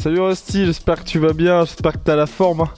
Salut Rusty, j'espère que tu vas bien, j'espère que t'as la forme. hein.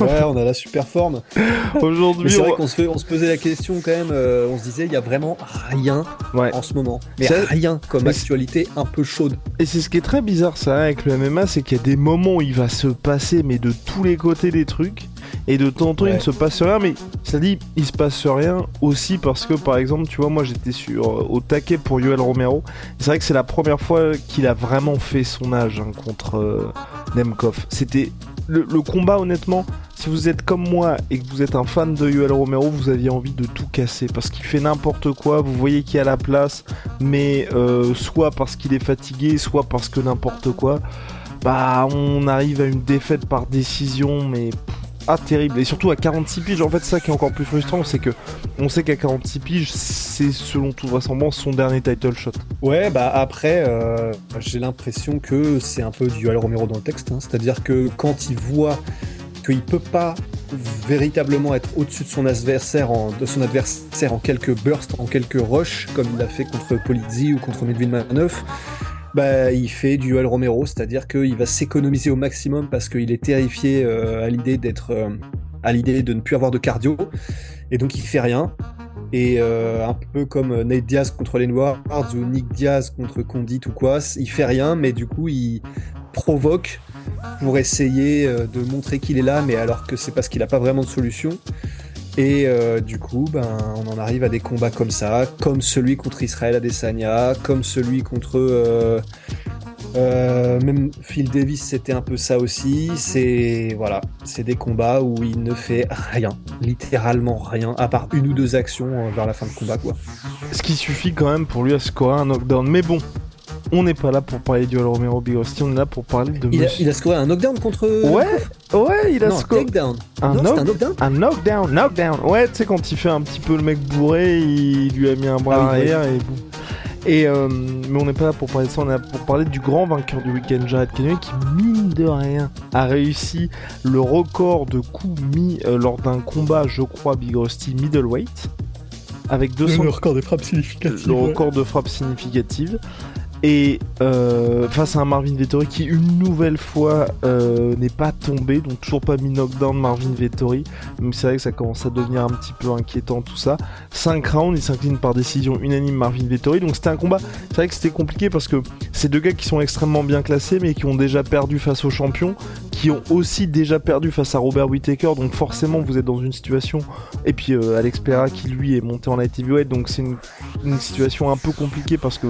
Ouais, on a la super forme. Aujourd'hui, c'est vrai on... qu'on se, on se posait la question quand même, euh, on se disait, il y a vraiment rien Ouais. en ce moment. Mais rien comme mais actualité un peu chaude. Et c'est ce qui est très bizarre ça avec le MMA, c'est qu'il y a des moments où il va se passer mais de tous les côtés des trucs, et de temps en temps il ne se passe rien, mais ça dit il se passe rien aussi parce que par exemple tu vois moi j'étais sur euh, au taquet pour Yoel Romero, c'est vrai que c'est la première fois qu'il a vraiment fait son âge hein, contre euh, Nemkov. C'était le, le combat honnêtement, si vous êtes comme moi et que vous êtes un fan de Yoel Romero, vous aviez envie de tout casser parce qu'il fait n'importe quoi, vous voyez qu'il a la place, mais euh, soit parce qu'il est fatigué, soit parce que n'importe quoi, bah on arrive à une défaite par décision, mais ah terrible. Et surtout à 46 piges, en fait ça qui est encore plus frustrant, c'est que on sait qu'à 46 piges, c'est selon toute vraisemblance son dernier title shot. Ouais, bah après, euh, j'ai l'impression que c'est un peu du Yoel Romero dans le texte. hein. C'est-à-dire que quand il voit qu'il peut pas véritablement être au-dessus de son adversaire en, de son en quelques bursts, en quelques rushs, comme il l'a fait contre Polizzi ou contre Medvedmanov, bah, il fait du Yoel Romero, c'est-à-dire qu'il va s'économiser au maximum parce qu'il est terrifié euh, à l'idée d'être, euh, à l'idée de ne plus avoir de cardio, et donc il fait rien. Et euh, un peu comme Nate Diaz contre les Noirs ou Nick Diaz contre Condit ou quoi, il fait rien, mais du coup il provoque pour essayer de montrer qu'il est là, mais alors que c'est parce qu'il n'a pas vraiment de solution. Et euh, du coup, ben, on en arrive à des combats comme ça, comme celui contre Israël Adesanya, comme celui contre euh, euh, même Phil Davis, c'était un peu ça aussi. C'est voilà, c'est des combats où il ne fait rien, littéralement rien, à part une ou deux actions vers la fin de combat, quoi. Ce qui suffit quand même pour lui à scorer un knockdown. Mais bon, on n'est pas là pour parler du Romero Big Rusty, on est là pour parler de Il a, il a scoré un knockdown contre. Ouais, ouais, il a scoré. Un knock- un knockdown. Un knockdown, knockdown. Ouais, tu sais, quand il fait un petit peu le mec bourré, il lui a mis un bras Ah oui, arrière et boum. Et euh, mais on n'est pas là pour parler de ça, on est là pour parler du grand vainqueur du week-end, Jared Cannonier, qui mine de rien a réussi le record de coups mis euh, lors d'un combat, je crois, Big Rusty middleweight, avec 200 record des frappes significatives. le record de frappe significative. Et euh, face à un Marvin Vettori qui une nouvelle fois euh, n'est pas tombé, donc toujours pas mis knockdown Marvin Vettori. Si c'est vrai que ça commence à devenir un petit peu inquiétant tout ça. 5 rounds, il s'incline par décision unanime Marvin Vettori. Donc c'était un combat, c'est vrai que c'était compliqué parce que c'est deux gars qui sont extrêmement bien classés mais qui ont déjà perdu face aux champions, qui ont aussi déjà perdu face à Robert Whittaker. Donc forcément vous êtes dans une situation et puis euh, Alex Pereira qui lui est monté en light heavyweight, donc c'est une, une situation un peu compliquée parce que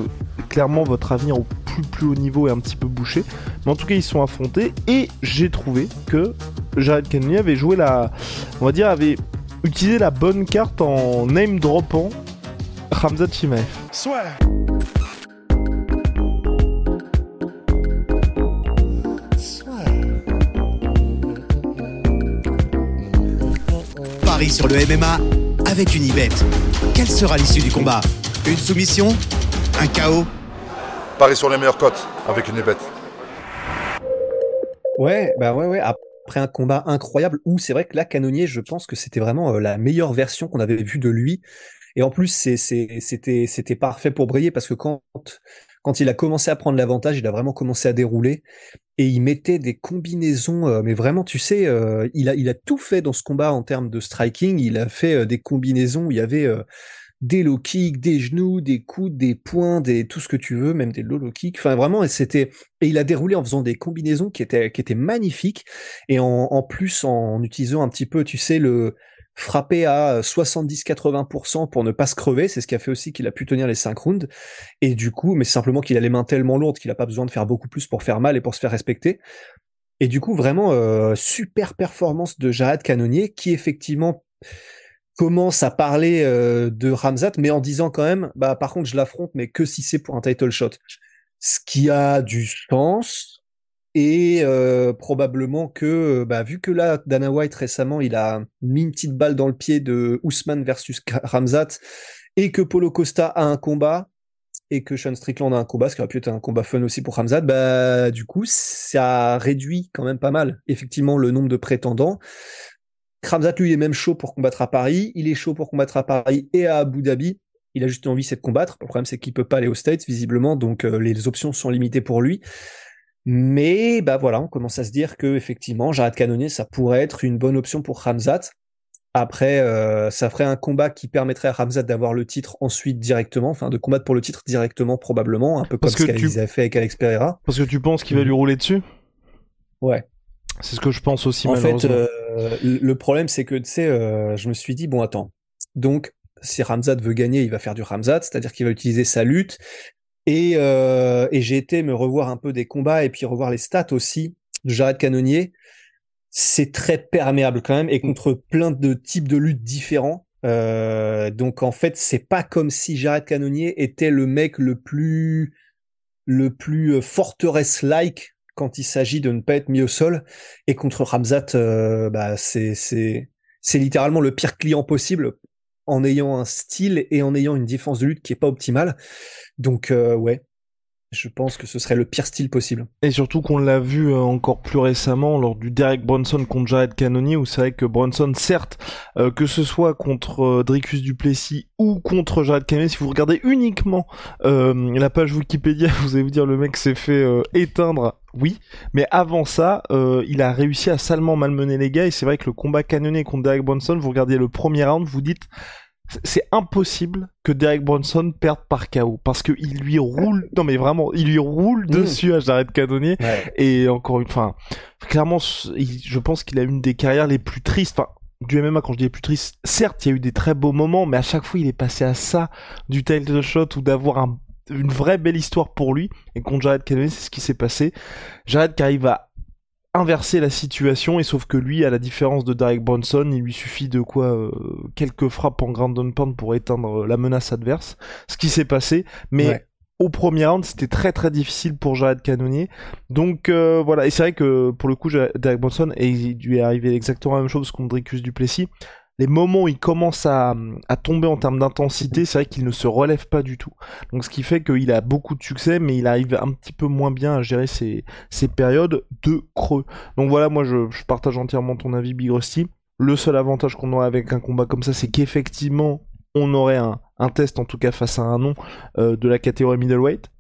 clairement votre avenir au plus plus haut niveau est un petit peu bouché. Mais en tout cas ils sont affrontés et j'ai trouvé que Jared Cannonier avait joué la, on va dire avait utilisé la bonne carte en name droppant Hamza Chimaev. Paris sur le MMA avec une Ibet. Quelle sera l'issue du combat? Une soumission? Un chaos? Paris sur les meilleures cotes avec une bête. Ouais, bah ouais. Après un combat incroyable où c'est vrai que là, Canonnier, je pense que c'était vraiment euh, la meilleure version qu'on avait vue de lui. Et en plus, c'était, parfait pour briller parce que quand, quand il a commencé à prendre l'avantage, il a vraiment commencé à dérouler et il mettait des combinaisons. euh, mais vraiment, tu sais, euh, il a, tout fait dans ce combat en termes de striking. Il a fait des combinaisons où il y avait des low kicks, des genoux, des coudes, des poings, des tout ce que tu veux, même des low low kicks. Enfin, vraiment, c'était et il a déroulé en faisant des combinaisons qui étaient qui étaient magnifiques et en, plus en utilisant un petit peu, tu sais, le frapper à 70-80% pour ne pas se crever, c'est ce qui a fait aussi qu'il a pu tenir les 5 rounds. Et du coup, mais simplement qu'il a les mains tellement lourdes qu'il a pas besoin de faire beaucoup plus pour faire mal et pour se faire respecter. Et du coup, vraiment, euh, super performance de Jared Cannonier qui effectivement commence à parler euh, de Ramzat, mais en disant quand même, bah par contre je l'affronte, mais que si c'est pour un title shot, ce qui a du sens et euh, probablement que, bah, vu que là Dana White récemment il a mis une petite balle dans le pied de Ousmane versus Ramzat et que Polo Costa a un combat et que Sean Strickland a un combat, ce qui aurait pu être un combat fun aussi pour Ramzat, bah du coup ça réduit quand même pas mal effectivement le nombre de prétendants. Kramzat, lui, est même chaud pour combattre à Paris. Il est chaud pour combattre à Paris et à Abu Dhabi. Il a juste envie, c'est de combattre. Le problème, c'est qu'il peut pas aller aux States, visiblement, donc euh, les options sont limitées pour lui. Mais bah voilà, on commence à se dire que effectivement, Jared Cannonier, ça pourrait être une bonne option pour Ramzat. Après, euh, ça ferait un combat qui permettrait à Ramzat d'avoir le titre ensuite directement, enfin de combattre pour le titre directement probablement, un peu comme ce qu'il a fait avec Alex Pereira. Parce que tu penses qu'il va lui rouler dessus? Ouais. C'est ce que je pense aussi. En fait, euh, le problème, c'est que tu sais, euh, je me suis dit bon, attends. Donc, si Ramzat veut gagner, il va faire du Ramzat, c'est-à-dire qu'il va utiliser sa lutte. Et, euh, et j'ai été me revoir un peu des combats et puis revoir les stats aussi de Jared Canonnier. C'est très perméable quand même et contre plein de types de luttes différents. Euh, donc en fait, c'est pas comme si Jared Canonnier était le mec le plus le plus forteresse-like quand il s'agit de ne pas être mis au sol. Et contre Ramzat, euh, bah, c'est, littéralement le pire client possible en ayant un style et en ayant une défense de lutte qui est pas optimale. Donc, euh, ouais, je pense que ce serait le pire style possible. Et surtout qu'on l'a vu euh, encore plus récemment lors du Derek Bronson contre Jared Cannonier, où c'est vrai que Bronson, certes, euh, que ce soit contre euh, Dricus Duplessis ou contre Jared Cannonier, si vous regardez uniquement la page Wikipédia, vous allez vous dire le mec s'est fait éteindre. Oui, mais avant ça, il a réussi à salement malmener les gars. Et c'est vrai que le combat Cannonier contre Derek Bronson, vous regardez le premier round, vous dites c'est impossible que Derek Bronson perde par KO parce que il lui roule non mais vraiment il lui roule mm. dessus à Jared Cannonier. Et encore une fois clairement je pense qu'il a une des carrières les plus tristes enfin du MMA quand je dis les plus tristes certes il y a eu des très beaux moments mais à chaque fois il est passé à ça du title shot ou d'avoir une vraie belle histoire pour lui. Et contre Jared Cannonier c'est ce qui s'est passé. Jared qui arrive à inverser la situation et sauf que lui à la différence de Derek Bronson il lui suffit de quoi euh, quelques frappes en ground and pound pour éteindre euh, la menace adverse ce qui s'est passé. Mais au premier round c'était très très difficile pour Jared Cannonier. Donc euh, voilà. Et c'est vrai que pour le coup Derek Bronson et il lui est arrivé exactement la même chose contre Dricus Duplessis les moments où il commence à, tomber en termes d'intensité, c'est vrai qu'il ne se relève pas du tout. Donc ce qui fait qu'il a beaucoup de succès, mais il arrive un petit peu moins bien à gérer ces, périodes de creux. Donc voilà, moi je, partage entièrement ton avis, Big Rusty. Le seul avantage qu'on aurait avec un combat comme ça, c'est qu'effectivement, on aurait un, test, en tout cas face à un nom, euh, de la catégorie middleweight.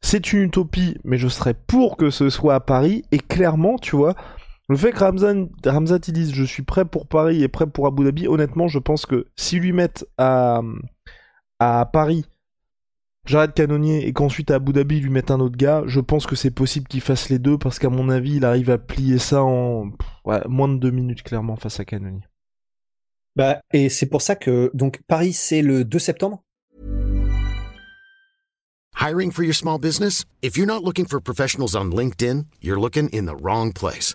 C'est une utopie, mais je serais pour que ce soit à Paris. Et clairement, tu vois, le fait que Ramzan, Ramzat il dise je suis prêt pour Paris et prêt pour Abu Dhabi, honnêtement, je pense que s'ils lui mettent à, à Paris Jared Canonnier et qu'ensuite à Abu Dhabi ils lui mettent un autre gars, je pense que c'est possible qu'il fasse les deux parce qu'à mon avis il arrive à plier ça en moins de deux minutes clairement face à Canonnier. Bah, et c'est pour ça que donc Paris c'est le 2 septembre? Hiring for your small business? If you're not looking for professionals on LinkedIn, you're looking in the wrong place.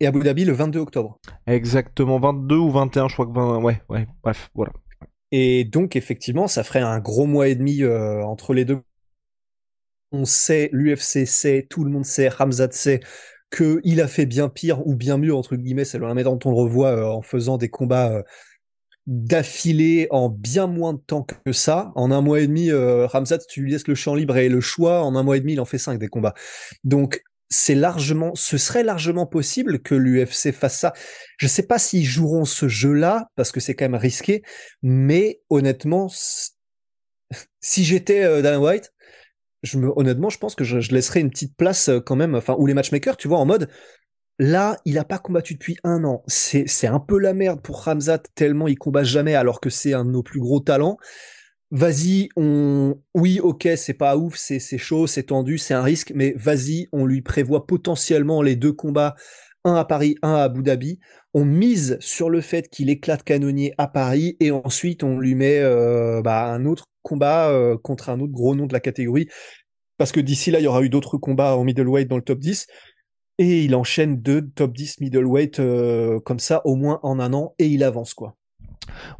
et Abu Dhabi le 22 octobre. Exactement, 22 ou 21, je crois que 20, ouais, ouais, bref, voilà. Et donc, effectivement, ça ferait un gros mois et demi euh, entre les deux. On sait, l'UFC sait, tout le monde sait, Ramzat sait qu'il a fait bien pire ou bien mieux, entre guillemets, c'est le dont on le revoit euh, en faisant des combats euh, d'affilée en bien moins de temps que ça. En un mois et demi, Ramzat, tu lui laisses le champ libre et le choix, en un mois et demi, il en fait cinq des combats. Donc, c'est largement, ce serait largement possible que l'UFC fasse ça. Je sais pas s'ils joueront ce jeu-là parce que c'est quand même risqué, mais honnêtement, si j'étais euh, White, honnêtement, je pense que je, laisserais une petite place euh, quand même, enfin, ou les matchmakers, tu vois, en mode, Là, il n'a pas combattu depuis un an. C'est un peu la merde pour Ramzat, tellement il combat jamais alors que c'est un de nos plus gros talents. Vas-y, on, oui, ok, c'est pas ouf, c'est chaud, c'est tendu, c'est un risque, mais vas-y, on lui prévoit potentiellement les deux combats, un à Paris, un à Abu Dhabi. On mise sur le fait qu'il éclate Canonnier à Paris et ensuite on lui met euh, bah, un autre combat euh, contre un autre gros nom de la catégorie. Parce que d'ici là, il y aura eu d'autres combats en middleweight dans le top 10. Et il enchaîne deux top 10 middleweight euh, comme ça, au moins en un an, et il avance quoi.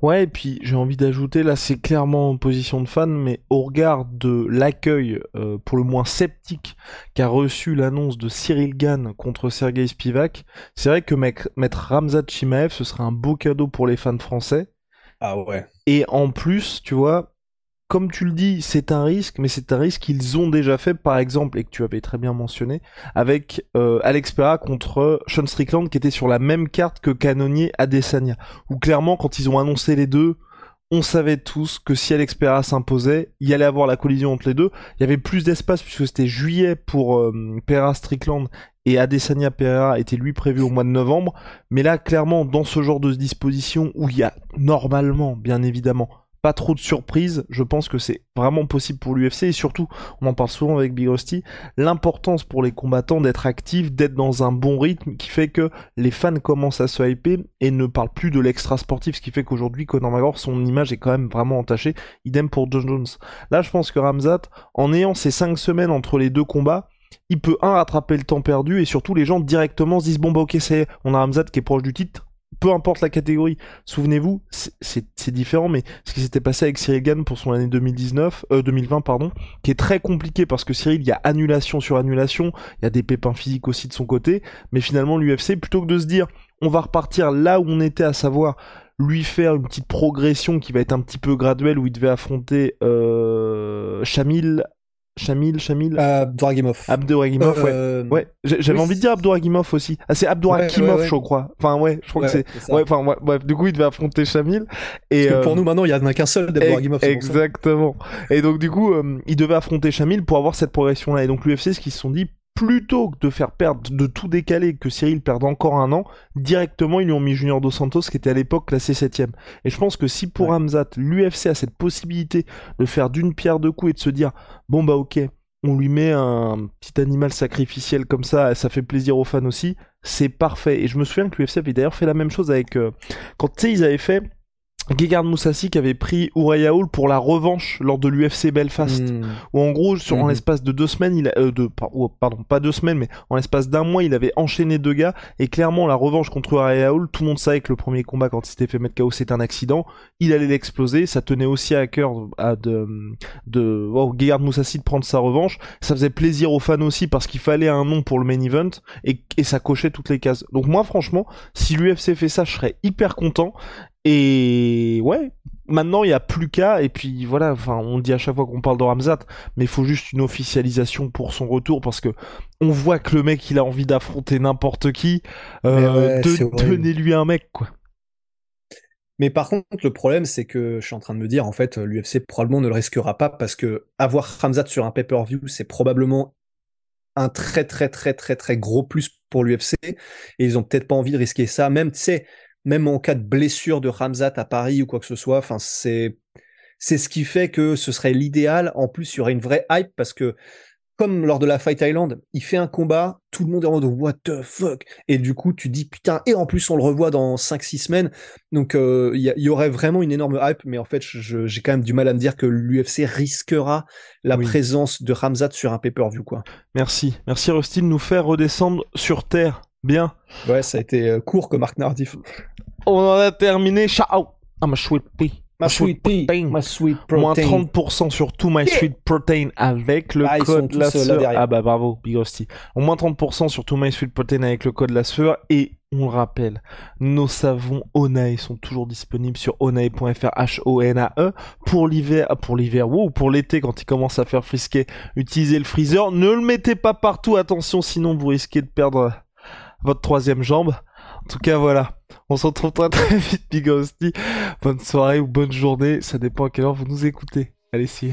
Ouais, et puis j'ai envie d'ajouter, là c'est clairement en position de fan, mais au regard de l'accueil euh, pour le moins sceptique qu'a reçu l'annonce de Cyril Gann contre Sergei Spivak, c'est vrai que mettre Ramzat Chimaev, ce serait un beau cadeau pour les fans français. Ah ouais. Et en plus, tu vois, comme tu le dis, c'est un risque, mais c'est un risque qu'ils ont déjà fait, par exemple, et que tu avais très bien mentionné, avec euh, Alex Pereira contre Sean Strickland, qui était sur la même carte que Canonier Adesanya. Où clairement, quand ils ont annoncé les deux, on savait tous que si Alex Pereira s'imposait, il y allait avoir la collision entre les deux. Il y avait plus d'espace puisque c'était juillet pour euh, Pereira Strickland et Adesanya Pereira était lui prévu au mois de novembre. Mais là, clairement, dans ce genre de disposition où il y a normalement, bien évidemment, pas trop de surprises. Je pense que c'est vraiment possible pour l'UFC et surtout, on en parle souvent avec Big Rusty, l'importance pour les combattants d'être actifs, d'être dans un bon rythme qui fait que les fans commencent à se hyper et ne parlent plus de l'extra sportif, ce qui fait qu'aujourd'hui Conor McGregor, son image est quand même vraiment entachée. Idem pour John Jones. Là, je pense que Ramzat, en ayant ces 5 semaines entre les deux combats, il peut un rattraper le temps perdu et surtout les gens directement se disent bon bah ok c'est on a Ramzat qui est proche du titre peu importe la catégorie. Souvenez-vous, c'est différent, mais ce qui s'était passé avec Cyril Gann pour son année 2019, euh, 2020, pardon, qui est très compliqué parce que Cyril, il y a annulation sur annulation, il y a des pépins physiques aussi de son côté, mais finalement l'UFC, plutôt que de se dire, on va repartir là où on était, à savoir lui faire une petite progression qui va être un petit peu graduelle où il devait affronter euh, Chamil, Chamil Abdouragimov. Abdouragimov, ouais. Euh, ouais. J'avais envie de dire Abdouragimov aussi. Ah, c'est Abdouragimov, je crois. Enfin, ouais, je crois que c'est. Ouais, enfin, ouais, bref. Du coup, il devait affronter Chamil. Et Parce que pour euh, nous, maintenant, il y en a qu'un seul d'Abdouragimov. Exactement. Et donc, du coup, euh, il devait affronter Chamil pour avoir cette progression-là. Et donc, l'UFC, ce qu'ils se sont dit, plutôt que de faire perdre, de tout décaler, que Cyril perde encore un an, directement ils lui ont mis Junior Dos Santos qui était à l'époque classé 7 Et je pense que si pour Hamzat, l'UFC a cette possibilité de faire d'une pierre deux coups et de se dire, bon bah ok, on lui met un petit animal sacrificiel comme ça, ça fait plaisir aux fans aussi, c'est parfait. Et je me souviens que l'UFC avait d'ailleurs fait la même chose avec... Euh, quand tu sais, ils avaient fait Gegard Moussassi qui avait pris Hall pour la revanche lors de l'UFC Belfast. Hmm. où en gros sur en hmm. l'espace de deux semaines il a, euh, de oh, pardon pas deux semaines mais en l'espace d'un mois il avait enchaîné deux gars. Et clairement la revanche contre Hall tout le monde savait que le premier combat quand il s'était fait mettre KO c'était un accident. Il allait l'exploser. Ça tenait aussi à cœur à de de oh, Gegard Moussassi de prendre sa revanche. Ça faisait plaisir aux fans aussi parce qu'il fallait un nom pour le main event et, et ça cochait toutes les cases. Donc moi franchement si l'UFC fait ça je serais hyper content et ouais, maintenant il n'y a plus qu'à, et puis voilà, enfin on dit à chaque fois qu'on parle de Ramzat, mais il faut juste une officialisation pour son retour parce que on voit que le mec il a envie d'affronter n'importe qui, euh, donnez-lui un mec quoi. Mais par contre, le problème, c'est que je suis en train de me dire, en fait, l'UFC probablement ne le risquera pas parce que avoir Ramzat sur un pay-per-view, c'est probablement un très très très très très gros plus pour l'UFC et ils ont peut-être pas envie de risquer ça. Même, tu sais, même en cas de blessure de Ramzat à Paris ou quoi que ce soit. Enfin, c'est c'est ce qui fait que ce serait l'idéal. En plus, il y aurait une vraie hype parce que comme lors de la Fight Island, il fait un combat, tout le monde est en mode what the fuck? Et du coup tu dis putain et en plus on le revoit dans 5 6 semaines. Donc euh, il y, aurait vraiment une énorme hype mais en fait j'ai quand même du mal à me dire que l'UFC risquera la présence de Ramzat sur un pay-per-view quoi. Merci. Merci Rusty de nous faire redescendre sur terre. Bien. Ouais, ça a été euh, court comme Marc Nardif. On en a terminé. Ciao. I'm a sweet sweet pea, my sweet protein. Moins 30% sur tout my sweet protein avec le ah, code la sueur. Ah bah bravo, Big. Au moins 30% sur tout my sweet protein avec le code la sueur. Et on le rappelle, nos savons Onae sont toujours disponibles sur onae.fr H-O-N-A-E pour l'hiver, ah, pour l'hiver, ou pour l'été quand il commence à faire frisquer. Utilisez le freezer. Ne le mettez pas partout, attention, sinon vous risquez de perdre votre troisième jambe. En tout cas, voilà. On se retrouve très vite, Big Hostie. Bonne soirée ou bonne journée. Ça dépend à quelle heure vous nous écoutez. Allez, see